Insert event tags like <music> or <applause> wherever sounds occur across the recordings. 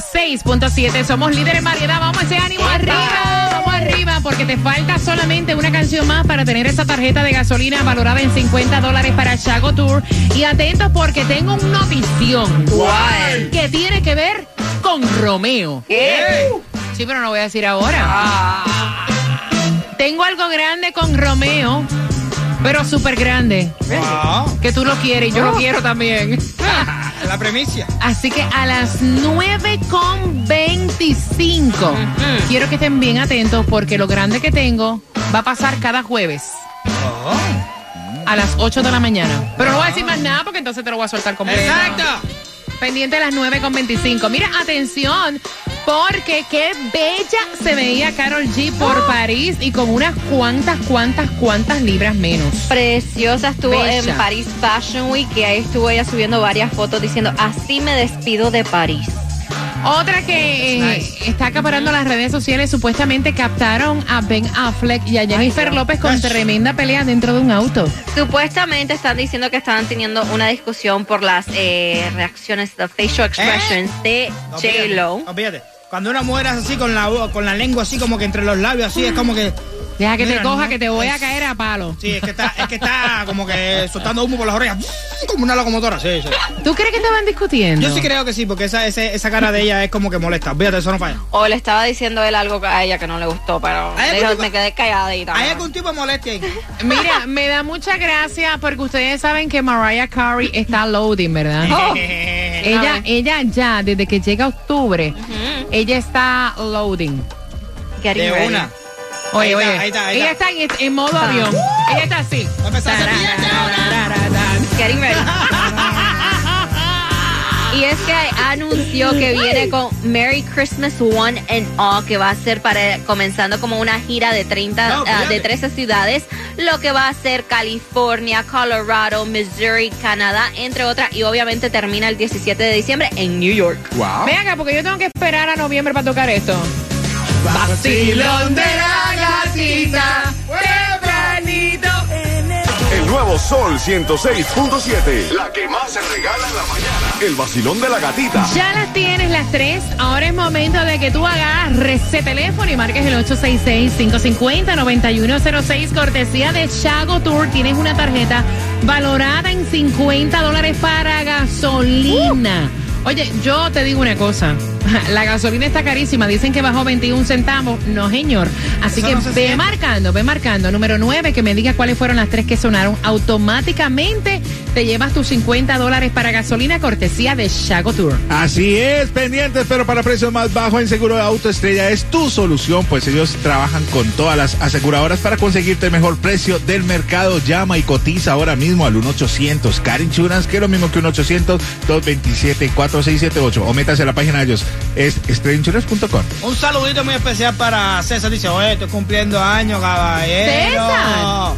106.7. Somos líderes en variedad. Vamos a ese ánimo arriba. Vamos arriba porque te falta solamente una canción más para tener esa tarjeta de gasolina valorada en 50 dólares para Chago Tour. Y atentos porque tengo una notición. ¿Cuál? Que tiene que ver con Romeo. ¿Qué? Sí, pero no voy a decir ahora. Tengo algo grande con Romeo, pero súper grande. Wow. Que tú lo quieres y yo lo quiero también. <laughs> La premicia. Así que a las 9.25 quiero que estén bien atentos porque lo grande que tengo va a pasar cada jueves Oh. a las 8 de la mañana. Pero no voy a decir más nada porque entonces te lo voy a soltar completo. Exacto. Pendiente a las 9.25. Mira, atención, porque qué bella se veía Carol G por París y con unas cuantas, cuantas, cuantas libras menos. Preciosa, estuvo Bella. en Paris Fashion Week y ahí estuvo ella subiendo varias fotos diciendo, así me despido de París. Otra que eh, Nice. está acaparando las redes sociales, supuestamente captaron a Ben Affleck y a Jennifer. López con Ay. tremenda pelea dentro de un auto. Supuestamente están diciendo que estaban teniendo una discusión por las eh, reacciones, the facial expressions de J-Lo. Cuando una mujer es así con la con la lengua así como que entre los labios así es como que Deja que te coja, no, que te voy a caer a palo. sí, es que está es que está como que soltando humo por las orejas como una locomotora, sí, sí. ¿Tú crees que estaban discutiendo? Yo sí creo que sí, porque esa, ese- esa cara de ella es como que molesta. Fíjate, eso no falla. O le estaba diciendo él algo a ella que no le gustó, pero dijo, pero- me quedé calladita. ¿Hay algún tipo de molestia ahí? <laughs> Mira, me da mucha gracia porque ustedes saben que Mariah Carey está loading, ¿verdad? Oh. <laughs> Ella, ella ya, desde que llega octubre, ella está loading. Getting De ready. una. Oye, oye, ahí está, ahí ella está. en, en modo avión. Ella está así. Va a empezar a hacer- Getting ready. <laughs> Y es que anunció que viene con Merry Christmas One and All, que va a ser para comenzando como una gira de 30, No, ah, de 13 ciudades, lo que va a ser California, Colorado, Missouri, Canadá, entre otras, y obviamente termina el 17 de diciembre en New York. Ven acá, porque yo tengo que esperar a noviembre para tocar esto. Vacilón de la gatita, tempranito. El nuevo Sol 106.7. La que más se regala en la mañana. El vacilón de la gatita. Ya las tienes las tres. Ahora es momento de que tú agarres ese teléfono y marques el 866-550-9106. Cortesía de Chago Tour. Tienes una tarjeta valorada en 50 dólares para gasolina. Oye, yo te digo una cosa. <laughs> La gasolina está carísima. Dicen que bajó 21 centavos. No, señor. Así Eso que no ve siente. marcando, ve marcando. Número 9, que me diga cuáles fueron las tres que sonaron. Automáticamente te llevas tus 50 dólares para gasolina cortesía de Chago Tour. Así es, pendientes, pero para precios más bajos en Seguro de Auto Estrella es tu solución, pues ellos trabajan con todas las aseguradoras para conseguirte el mejor precio del mercado. Llama y cotiza ahora mismo al 1-800 Car Insurance, que es lo mismo que un 800-227-4678. O métase a la página de ellos, es estrellainsurance.com. Un saludito muy especial para César. Dice, oye, estoy cumpliendo años, caballero. César.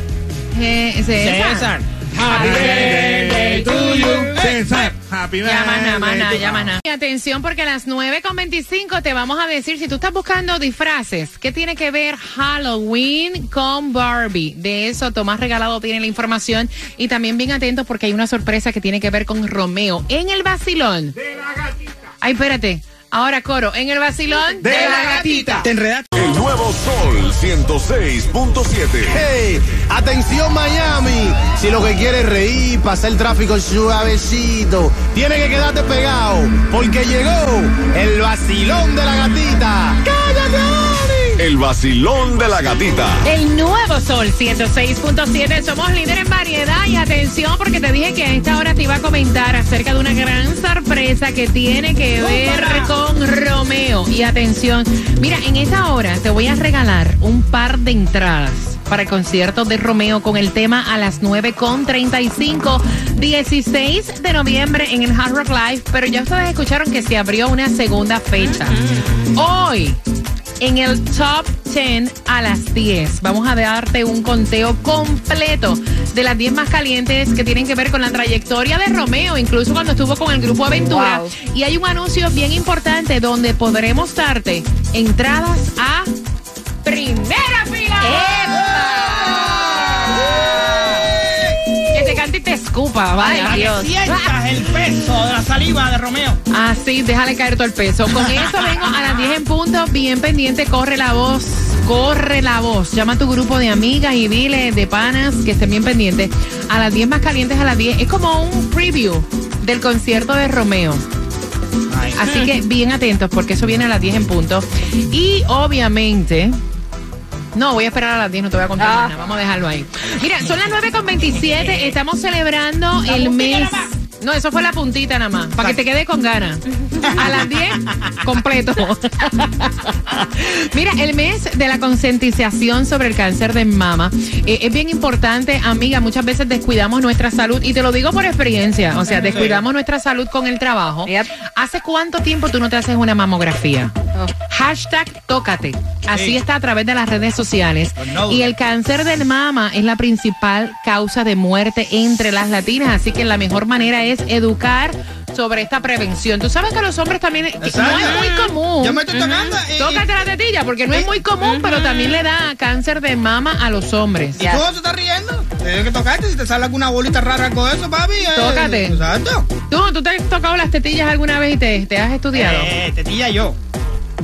Eh, César. César. Happy birthday to you, César. Happy Ya más nada, más birthday nada, to- ya más nada. Y Atención porque a las 9.25 te vamos a decir si tú estás buscando disfraces, ¿qué tiene que ver Halloween con Barbie? De eso Tomás Regalado tiene la información y también bien atentos porque hay una sorpresa que tiene que ver con Romeo en el vacilón. De la gatita. Ay, espérate. Ahora coro, en el vacilón De la gatita. Te enredaste. El nuevo Sol 106.7. Hey, atención Miami, Si lo que quieres es reír, pasar el tráfico suavecito, tiene que quedarte pegado, porque llegó el vacilón de la gatita. ¡Cállate! El vacilón de la gatita. El nuevo Sol 106.7. Somos líderes en variedad y atención porque te dije que a esta hora te iba a comentar acerca de una gran sorpresa que tiene que ver con Romeo. Y atención, mira, en esta hora te voy a regalar un par de entradas para el concierto de Romeo con el tema a las 9.35, 16 de noviembre en el Hard Rock Live. Pero ya ustedes escucharon que se abrió una segunda fecha. Hoy en el top 10 a las 10. Vamos a darte un conteo completo de las 10 más calientes que tienen que ver con la trayectoria de Romeo, incluso cuando estuvo con el grupo Aventura. Wow. Y hay un anuncio bien importante donde podremos darte entradas a primera fila. Escupa, vaya. Ay, Dios. Sientas el peso de la saliva de Romeo. Así, déjale caer todo el peso. Con <laughs> eso vengo a las 10 en punto, bien pendiente, corre la voz, corre la voz. Llama a tu grupo de amigas y dile de panas que estén bien pendientes. A las 10 más calientes a las 10. Es como un preview del concierto de Romeo. Así que bien atentos porque eso viene a las 10 en punto. Y obviamente... No, voy a esperar a las 10, no te voy a contar Ah. nada, vamos a dejarlo ahí. Mira, son las 9 con 27, estamos celebrando el mes... No, eso fue la puntita nada más, para que te quede con ganas. A las 10, completo. Mira, el mes de la concientización sobre el cáncer de mama eh, es bien importante, amiga. Muchas veces descuidamos nuestra salud y te lo digo por experiencia. O sea, descuidamos nuestra salud con el trabajo. ¿Hace cuánto tiempo tú no te haces una mamografía? Oh. Hashtag tócate. Así Sí. está a través de las redes sociales. Pues no. Y el cáncer de mama es la principal causa de muerte entre las latinas. Así que la mejor manera es educar sobre esta prevención. Tú sabes que los hombres también no es muy común. Yo me estoy tocando. y- Tócate la tetilla, porque no es muy común, pero también le da cáncer de mama a los hombres. ¿Y tú se estás riendo? Tienes que tocarte. Si te sale alguna bolita rara con eso, papi. eh, Tócate. Exacto. ¿Tú, ¿Tú te has tocado las tetillas alguna vez y te, te has estudiado? Eh, tetilla yo.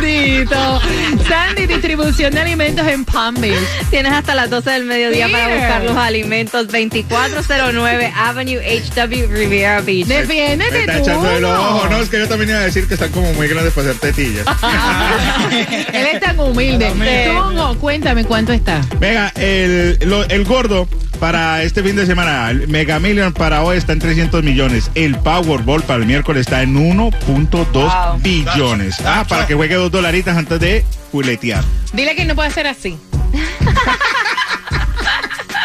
Dito. Sandy, distribución de alimentos en Palm Beach. Tienes hasta las 12 del mediodía para buscar los alimentos 2409 Avenue HW Riviera Beach. Me Defiéndete está tú. echando el ojo. No, es que yo también iba a decir que están como muy grandes para hacer tetillas. Él es tan humilde. Cuéntame cuánto está. Venga, el, lo- el gordo para este fin de semana, el Mega Million para hoy está en 300 millones. El Powerball para el miércoles está en 1.2 Wow. Billones. Ah, para que juegue dos dolaritas antes de fuletear. Dile que no puede ser así. <laughs>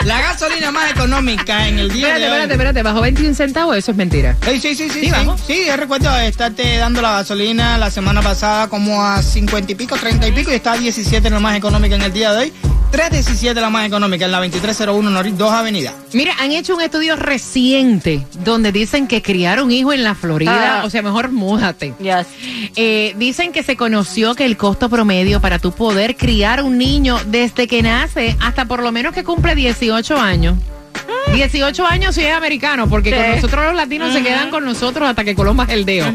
La gasolina más económica en el día Espérate, de hoy. espérate, espérate. ¿Bajó 21 centavos? Eso es mentira. Sí, sí, sí, sí. Sí, sí, yo recuerdo estarte dando la gasolina la semana pasada como a 50 y pico, 30 y pico, y está a 17 en la más económica en el día de hoy. 317 la más económica en la 2301 Norris 2 Avenida. Mira, han hecho un estudio reciente donde dicen que criar un hijo en la Florida, Ah. o sea, mejor múdate. Yes. Eh, dicen que se conoció que el costo promedio para tú poder criar un niño desde que nace hasta por lo menos que cumple 18 años. 18 años si es americano, porque Sí. con nosotros los latinos se quedan con nosotros hasta que colombas el dedo.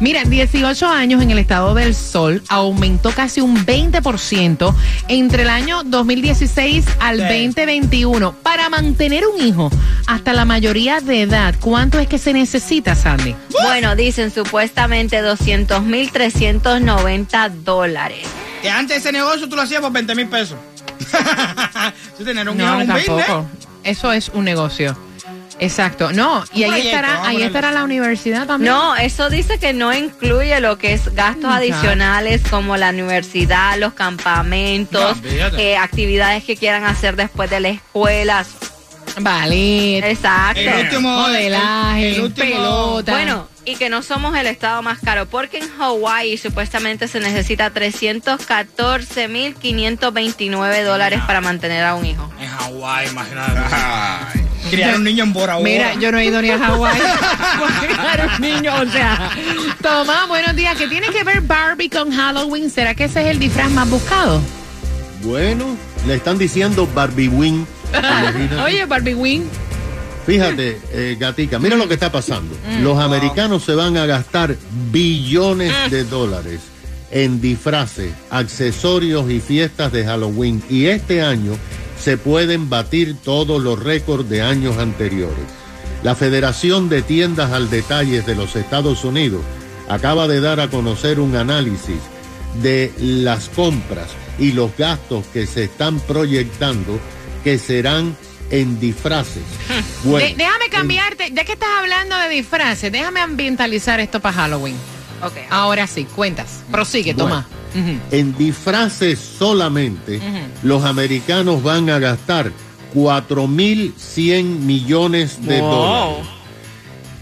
Mira, 18 años en el estado del sol aumentó casi un 20% entre el año 2016 al Sí. 2021. Para mantener un hijo hasta la mayoría de edad, ¿cuánto es que se necesita, Sandy? Bueno, dicen supuestamente 200 mil 390 dólares. Que antes ese negocio tú lo hacías por 20 mil pesos. <laughs> Tú tener un hijo un tampoco. business. Eso es un negocio. Exacto. No, y ahí proyecto, estará, ahí estará la universidad también. No, eso dice que no incluye lo que es gastos adicionales como la universidad, los campamentos, No, eh, actividades que quieran hacer después de la escuela. Ballet, Exacto. El último. modelaje, el- el último- pelota. Bueno, y que no somos el estado más caro, porque en Hawái supuestamente se necesita 314.529 dólares para mantener a un hijo. En Hawái, imagínate. Criar un niño en Bora Bora. Mira, yo no he ido ni a Hawái <laughs> criar un niño, o sea. Tomás, buenos días. ¿Qué tiene que ver Barbie con Halloween? ¿Será que ese es el disfraz más buscado? Bueno, le están diciendo Barbie Wing. <laughs> Oye, Barbie Wing. Fíjate, eh, Gatica, mira lo que está pasando. Mm. Los americanos se van a gastar billones de dólares en disfraces, accesorios y fiestas de Halloween. Y este año se pueden batir todos los récords de años anteriores. La Federación de Tiendas al Detalle de los Estados Unidos acaba de dar a conocer un análisis de las compras y los gastos que se están proyectando que serán en disfraces. Bueno, De- déjame en- cambiarte, ya que estás hablando de disfraces, déjame ambientalizar esto para Halloween. Ok. Ahora sí, cuentas. Prosigue, Bueno. toma. En disfraces solamente, los americanos van a gastar 4.100 millones de dólares.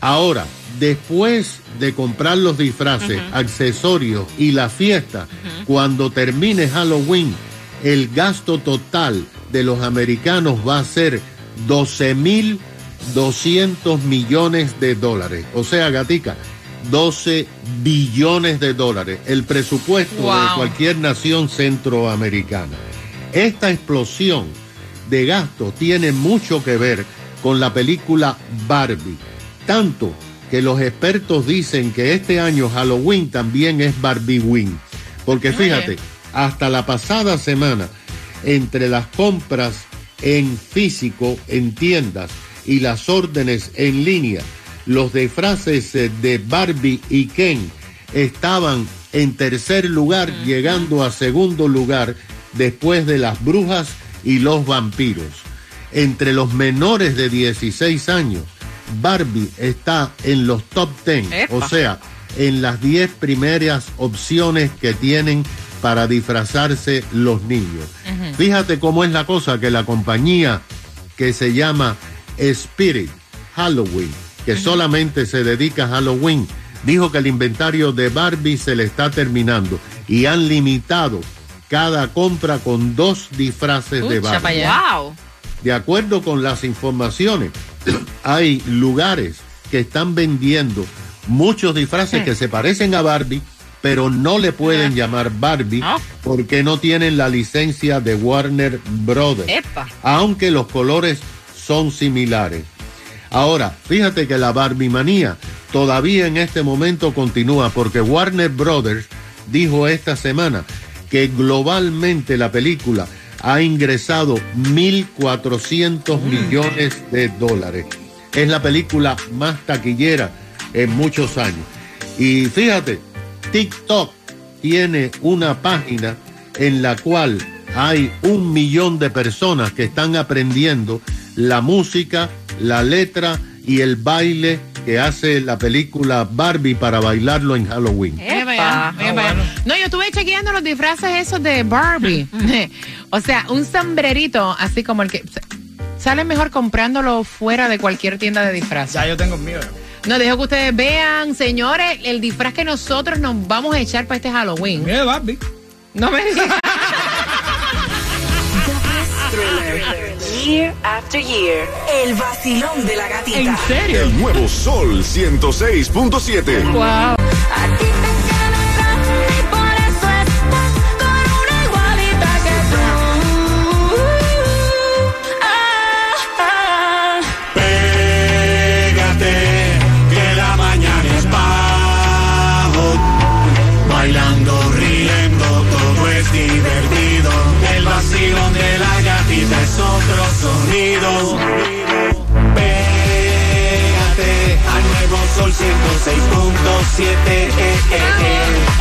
Ahora, después de comprar los disfraces, accesorios y la fiesta, cuando termine Halloween, el gasto total de los americanos va a ser 12.200 millones de dólares. O sea, Gatica, 12 billones de dólares, el presupuesto de cualquier nación centroamericana. Esta explosión de gasto tiene mucho que ver con la película Barbie. Tanto que los expertos dicen que este año Halloween también es Barbie-Win. Porque fíjate, hasta la pasada semana, entre las compras en físico, en tiendas y las órdenes en línea, los disfraces eh, de Barbie y Ken estaban en tercer lugar, llegando a segundo lugar después de las brujas y los vampiros. Entre los menores de 16 años, Barbie está en los top 10, Epa. o sea, en las 10 primeras opciones que tienen para disfrazarse los niños. Fíjate cómo es la cosa que la compañía que se llama Spirit Halloween, que solamente se dedica a Halloween, dijo que el inventario de Barbie se le está terminando y han limitado cada compra con dos disfraces de Barbie. Wow. De acuerdo con las informaciones, <clears throat> hay lugares que están vendiendo muchos disfraces que se parecen a Barbie, pero no le pueden llamar Barbie Ah. porque no tienen la licencia de Warner Brothers, Epa. aunque los colores son similares. Ahora, fíjate que la Barbie manía todavía en este momento continúa porque Warner Brothers dijo esta semana que globalmente la película ha ingresado 1.400 millones de dólares. Es la película más taquillera en muchos años. Y fíjate, TikTok tiene una página en la cual hay un millón de personas que están aprendiendo la música, la letra y el baile que hace la película Barbie para bailarlo en Halloween. No, yo estuve chequeando los disfraces esos de Barbie. <laughs> o sea, un sombrerito así como el que... Sale mejor comprándolo fuera de cualquier tienda de disfraces. Ya yo tengo el mío. No, dejo que ustedes vean, señores, el disfraz que nosotros nos vamos a echar para este Halloween. Mío de Barbie. No me digas. Year after year. El vacilón de la gatita. ¿En serio? El nuevo Sol 106.7. Wow. 106.7. eh, eh, eh.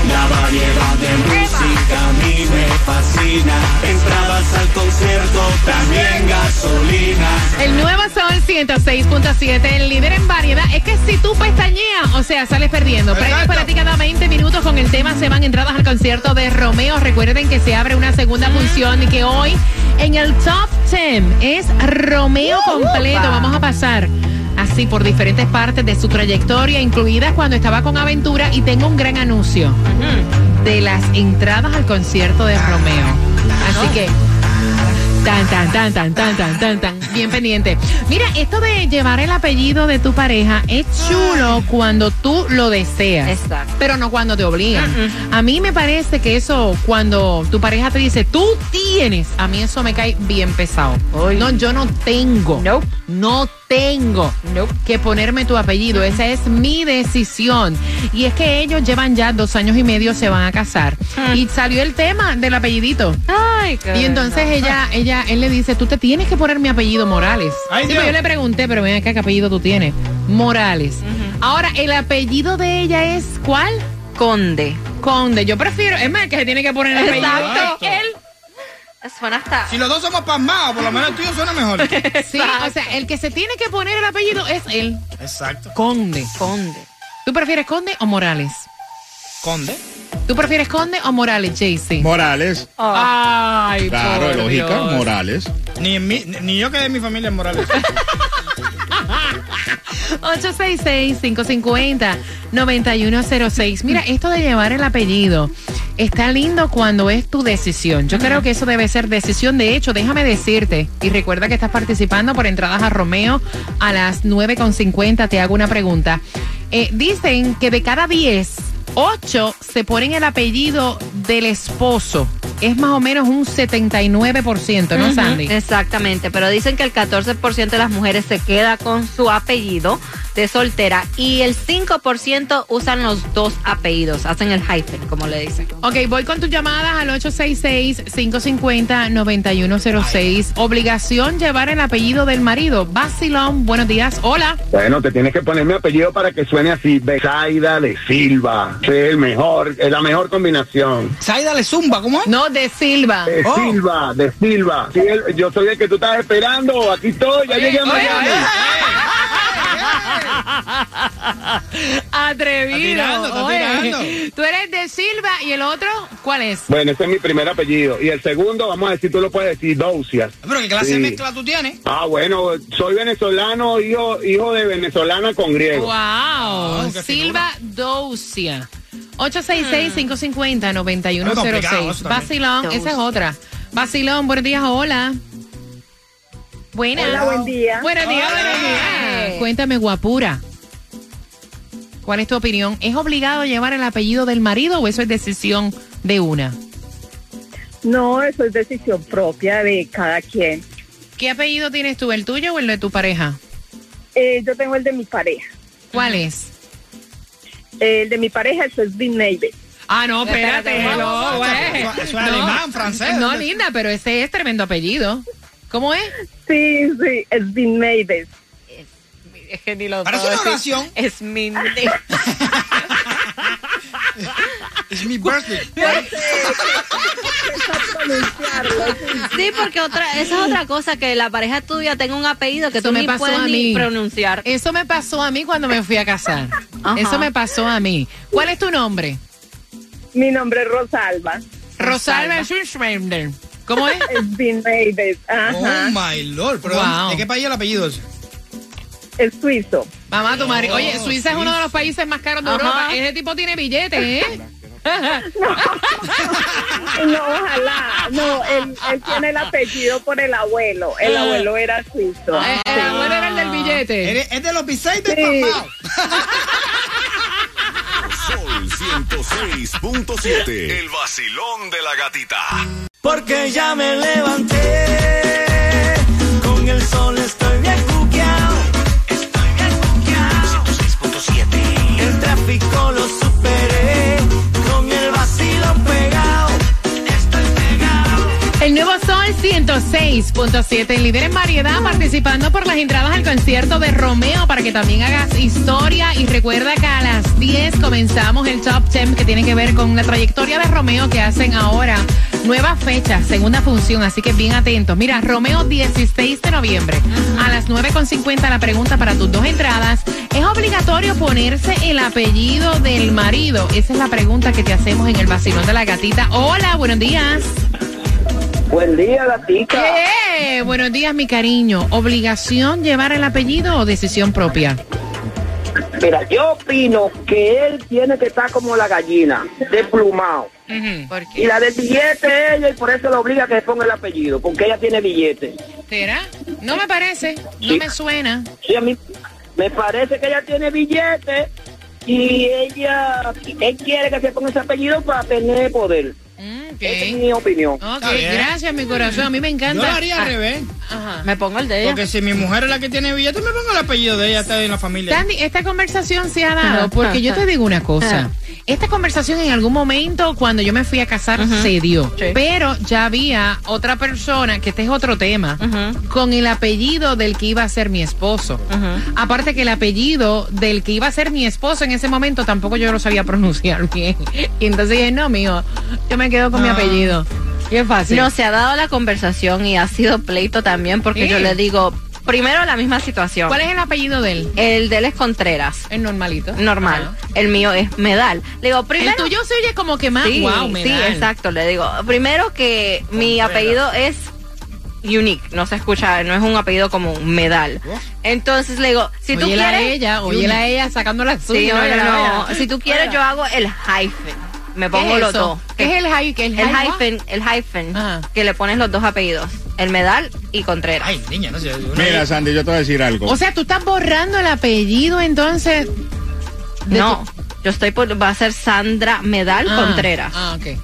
La variedad de música a mí me fascina. Entradas al concierto, también gasolina. El nuevo Sol 106.7, el líder en variedad. Es que si tú pestañeas, o sea, sales perdiendo. Premios para ti cada 20 minutos con el tema se van entradas al concierto de Romeo. Recuerden que se abre una segunda función y que hoy en el Top 10 es Romeo completo. Vamos a pasar así por diferentes partes de su trayectoria, incluidas cuando estaba con Aventura. Y tengo un gran anuncio de las entradas al concierto de Romeo. Así que Tan, tan, tan, tan, tan, tan, tan, tan. Bien pendiente. Mira, esto de llevar el apellido de tu pareja es chulo cuando tú lo deseas. Exacto. Pero no cuando te obligan. A mí me parece que eso, cuando tu pareja te dice, tú tienes, a mí eso me cae bien pesado. No, yo no tengo. Nope. No tengo que ponerme tu apellido. Esa es mi decisión. Y es que ellos llevan ya dos años y medio, se van a casar. Y salió el tema del apellidito. Ay, qué Y entonces ella, ella, él le dice, tú te tienes que poner mi apellido Morales. Ay, Sí, pero yo le pregunté, pero ven acá, ¿qué apellido tú tienes? Morales. Ahora, ¿el apellido de ella es cuál? Conde. Conde. Yo prefiero, es más, el que se tiene que poner el apellido. Exacto. él. Suena hasta. Si los dos somos pasmados, por lo menos el tuyo suena mejor. <laughs> Sí, o sea, el que se tiene que poner el apellido es él. Exacto. Conde. Conde. ¿Tú prefieres Conde o Morales? Conde. ¿Tú prefieres Conde o Morales, JC? Morales. Ay, Claro, por lógica, Dios. Morales. Ni, en mi- ni yo que de mi familia en Morales. <laughs> <laughs> 866-550-9106. Mira, esto de llevar el apellido está lindo cuando es tu decisión. Yo creo que eso debe ser decisión. De hecho, déjame decirte, y recuerda que estás participando por entradas a Romeo a las 9.50. Te hago una pregunta. Eh, dicen que de cada 10, 8 se ponen el apellido del esposo. Es más o menos un 79%, ¿no, Ujú, Sandy? Exactamente, pero dicen que el 14% de las mujeres se queda con su apellido de soltera y el 5% usan los dos apellidos, hacen el hyphen, como le dicen. Ok, voy con tus llamadas al 866-550-9106. Obligación llevar el apellido del marido. Basilón, buenos días. Hola. Bueno, te tienes que poner mi apellido para que suene así, Besaida de Silva. Es el mejor, es la mejor combinación. Saida le zumba, ¿cómo es? No, de Silva. De Oh. Silva, de Silva. Sí, el- yo soy el que tú estás esperando. Aquí estoy, ya llegué a Miami. <laughs> Atrevido. Está tirando, está Oye, tirando. Tú eres de Silva y el otro, ¿cuál es? Bueno, ese es mi primer apellido. Y el segundo, vamos a decir, tú lo puedes decir, Doucias. Pero ¿qué clase de mezcla tú tienes? Ah, bueno, soy venezolano, hijo, hijo de venezolana con griego. Wow. Silva Doucia. 866-550-9106. Muy complicado eso también. Basilón, esa es otra. Basilón, buenos días, hola. Buenas. Hola, buen día. Buenos días, Hola. buenos días. Cuéntame, guapura. ¿Cuál es tu opinión? ¿Es obligado llevar el apellido del marido o eso es decisión de una? No, eso es decisión propia de cada quien. ¿Qué apellido tienes tú, el tuyo o el de tu pareja? Eh, yo tengo el de mi pareja. ¿Cuál es? El de mi pareja, es Vin Neighbor. Ah, no, espérate, no, güey. eso es alemán, francés. No, linda, pero ese es tremendo apellido. ¿Cómo es? Sí, sí, es Vin Neighbor. Es que ni lo Parece puedo una decir. oración. Es mi. <laughs> Es mi birthday. <laughs> Sí, porque otra, esa es otra cosa, que la pareja tuya tenga un apellido que Eso tú me ni pasó puedes a ni pronunciar. Eso me pasó a mí cuando me fui a casar. Ajá. Eso me pasó a mí. ¿Cuál es tu nombre? Mi nombre es Rosalba. Rosalba Schwarzenegger. ¿Cómo es? Es. Oh my lord. Pero Wow. ¿De qué país es el apellido ese? Es suizo. Mamá, tu marido. Oye, Oh, Suiza es uno de los países más caros de Ajá. Europa. Ese tipo tiene billetes, ¿eh? <laughs> No, ojalá. No, él, él tiene el apellido por el abuelo. El Ah. abuelo era suizo. Eh, El abuelo era el del billete. Es de los de Sí. papá. Sol <laughs> 106.7. El vacilón de la gatita. Porque ya me levanté, 106.7, líder en variedad, participando por las entradas al concierto de Romeo para que también hagas historia. Y recuerda que a las 10 comenzamos el Top 10 que tiene que ver con la trayectoria de Romeo que hacen ahora. Nueva fecha, segunda función, así que bien atentos. Mira, Romeo 16 de noviembre a las 9.50 la pregunta para tus dos entradas. ¿Es obligatorio ponerse el apellido del marido? Esa es la pregunta que te hacemos en el vacilón de la gatita. Hola, buenos días. Buen día, gatita. Eh, buenos días, mi cariño. ¿Obligación llevar el apellido o decisión propia? Mira, yo opino que él tiene que estar como la gallina, desplumado. ¿Por Y la del billete es ella y por eso la obliga a que se ponga el apellido, porque ella tiene billete. ¿Será? No me parece, no Sí. me suena. Sí, a mí me parece que ella tiene billete y ella, él quiere que se ponga ese apellido para tener poder. Mm, ok. Esa es mi opinión. Ok, gracias, mi corazón. A mí me Yo encanta. lo haría al Ah, Me pongo el de ella. Porque si mi mujer es la que tiene billete, me pongo el apellido de ella, está en la familia. Sandy, esta conversación se ha dado porque yo te digo una cosa. Ajá. Esta conversación en algún momento cuando yo me fui a casar se dio, Sí. pero ya había otra persona, que este es otro tema, con el apellido del que iba a ser mi esposo. Aparte que el apellido del que iba a ser mi esposo en ese momento tampoco yo lo sabía <laughs> pronunciar bien. Y entonces dije, no, mijo, yo me quedo con mi apellido. Fácil. No, se ha dado la conversación y ha sido pleito también porque Sí. yo le digo, primero la misma situación. ¿Cuál es el apellido de él? El de él es Contreras. El normalito. Normal. El mío es Medal. Le digo, primero. El tuyo se oye como que más Sí, wow, sí, exacto. Le digo, primero que mi apellido es unique, no se escucha, no es un apellido común, Medal. Entonces le digo, si tú a quieres. ella, óyela a ella sacando la Sí, suya. no, óyela, no. Si tú quieres, yo hago el hyphen. Me pongo es los dos. ¿Qué es el hyphen, el hyphen, que le pones los dos apellidos, el Medal y Contreras. Ay, niña, no sé. Mira, Sandy, yo te voy a decir algo. O sea, tú estás borrando el apellido entonces. No, yo estoy por, va a ser Sandra Medal Ah, Contreras. Ah, ok.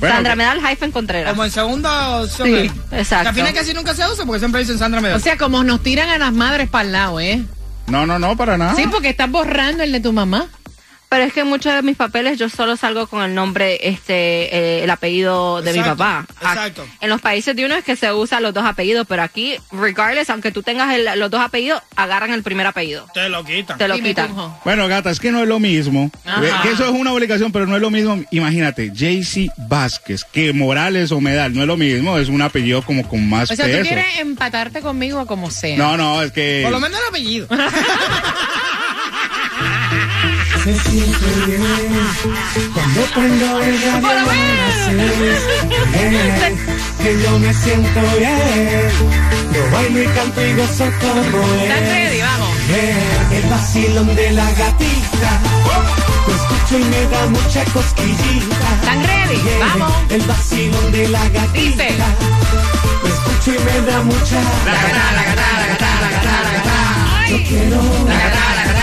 Bueno, Sandra Medal hyphen Contreras. Como en segunda opción. Sí, exacto. Que al final casi nunca se usa porque siempre dicen Sandra Medal. O sea, como nos tiran a las madres para el lado, ¿eh? No, no, no, para nada. Sí, porque estás borrando el de tu mamá. Pero es que en muchos de mis papeles yo solo salgo con el nombre, este, eh, el apellido de mi papá. Ac- exacto. En los países de uno es que se usan los dos apellidos, pero aquí, regardless, aunque tú tengas el- los dos apellidos, agarran el primer apellido. Te lo quitan. Te lo Dime, quitan. Bueno, gata, es que no es lo mismo. Ajá. Eh, Que eso es una obligación, pero no es lo mismo. Imagínate, JC Vázquez, que Morales o Medal, no es lo mismo, es un apellido como con más O sea, tú peso. quieres empatarte conmigo como sea. No, no, es que. Por lo menos el apellido. <laughs> Se siente bien cuando prendo el radio. Bien, que yo me siento bien. Yo bailo y canto y gozo como ¿Estás es. ready? Vamos. Bien, el vacilón de la gatita. Lo escucho y me da mucha cosquillita. ¿Están ready? Bien, Vamos. El vacilón de la gatita. Dice. Lo escucho y me da mucha. La gata, la gata, la gata, la gata, la gata. Yo quiero. La gata, la gata,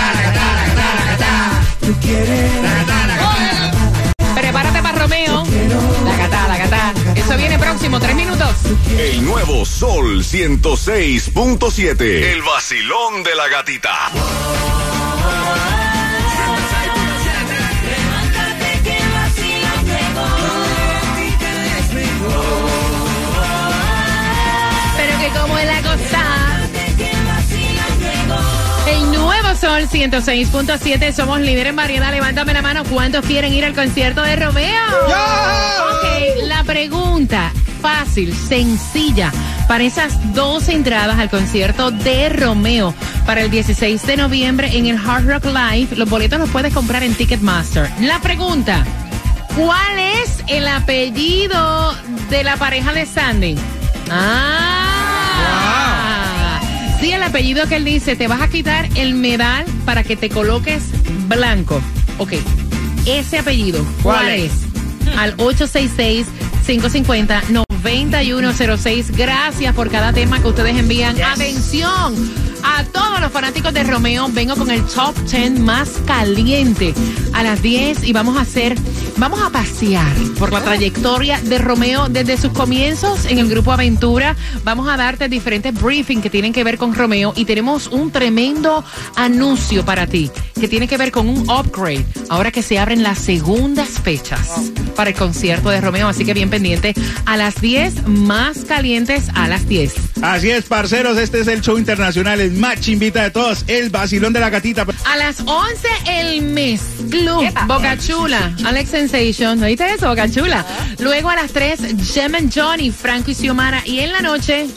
Prepárate para Romeo. La gata, la gata. Eso viene próximo, tres minutos. El nuevo Sol 106.7. El vacilón de la gatita. Sol 106.7, somos líderes en variedad. Levántame la mano, ¿cuántos quieren ir al concierto de Romeo? Ok, la pregunta fácil, sencilla, para esas dos entradas al concierto de Romeo para el 16 de noviembre en el Hard Rock Live. Los boletos los puedes comprar en Ticketmaster. La pregunta, ¿cuál es el apellido de la pareja de Sandy? Ah. Sí, el apellido que él dice, te vas a quitar el medal para que te coloques blanco. Ok, ese apellido, ¿cuál, ¿Cuál es? es? <laughs> Al 866-550-9106. Gracias por cada tema que ustedes envían. Atención. A todos los fanáticos de Romeo, vengo con el top 10 más caliente. A las 10 y vamos a hacer, vamos a pasear por la trayectoria de Romeo desde sus comienzos en el grupo Aventura. Vamos a darte diferentes briefings que tienen que ver con Romeo y tenemos un tremendo anuncio para ti que tiene que ver con un upgrade ahora que se abren las segundas fechas para el concierto de Romeo. Así que bien pendiente a las 10 más calientes a las 10. Así es, parceros, este es el show internacional, el más invita de todos, el vacilón de la gatita. A las 11 el mes Club Epa. Boca Chula, Alex Sensation, ¿oíste eso? Boca Chula. Luego a las 3 Gem and Johnny, Franco y Xiomara. Y en la noche,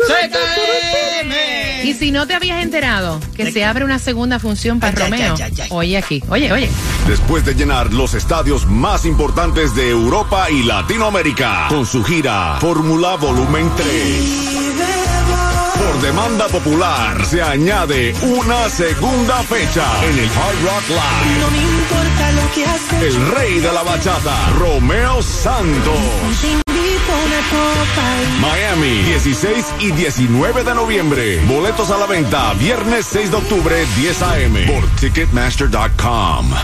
y si no te habías enterado que se abre una segunda función para ay, Romeo. Oye aquí, oye, oye. Después de llenar los estadios más importantes de Europa y Latinoamérica con su gira Fórmula Volumen 3. Por demanda popular se añade una segunda fecha en el Hard Rock Live. No me importa lo que haces. El rey de la bachata, Romeo Santos. Miami, 16 y 19 de noviembre. Boletos a la venta, viernes 6 de octubre, 10 a.m. por Ticketmaster.com.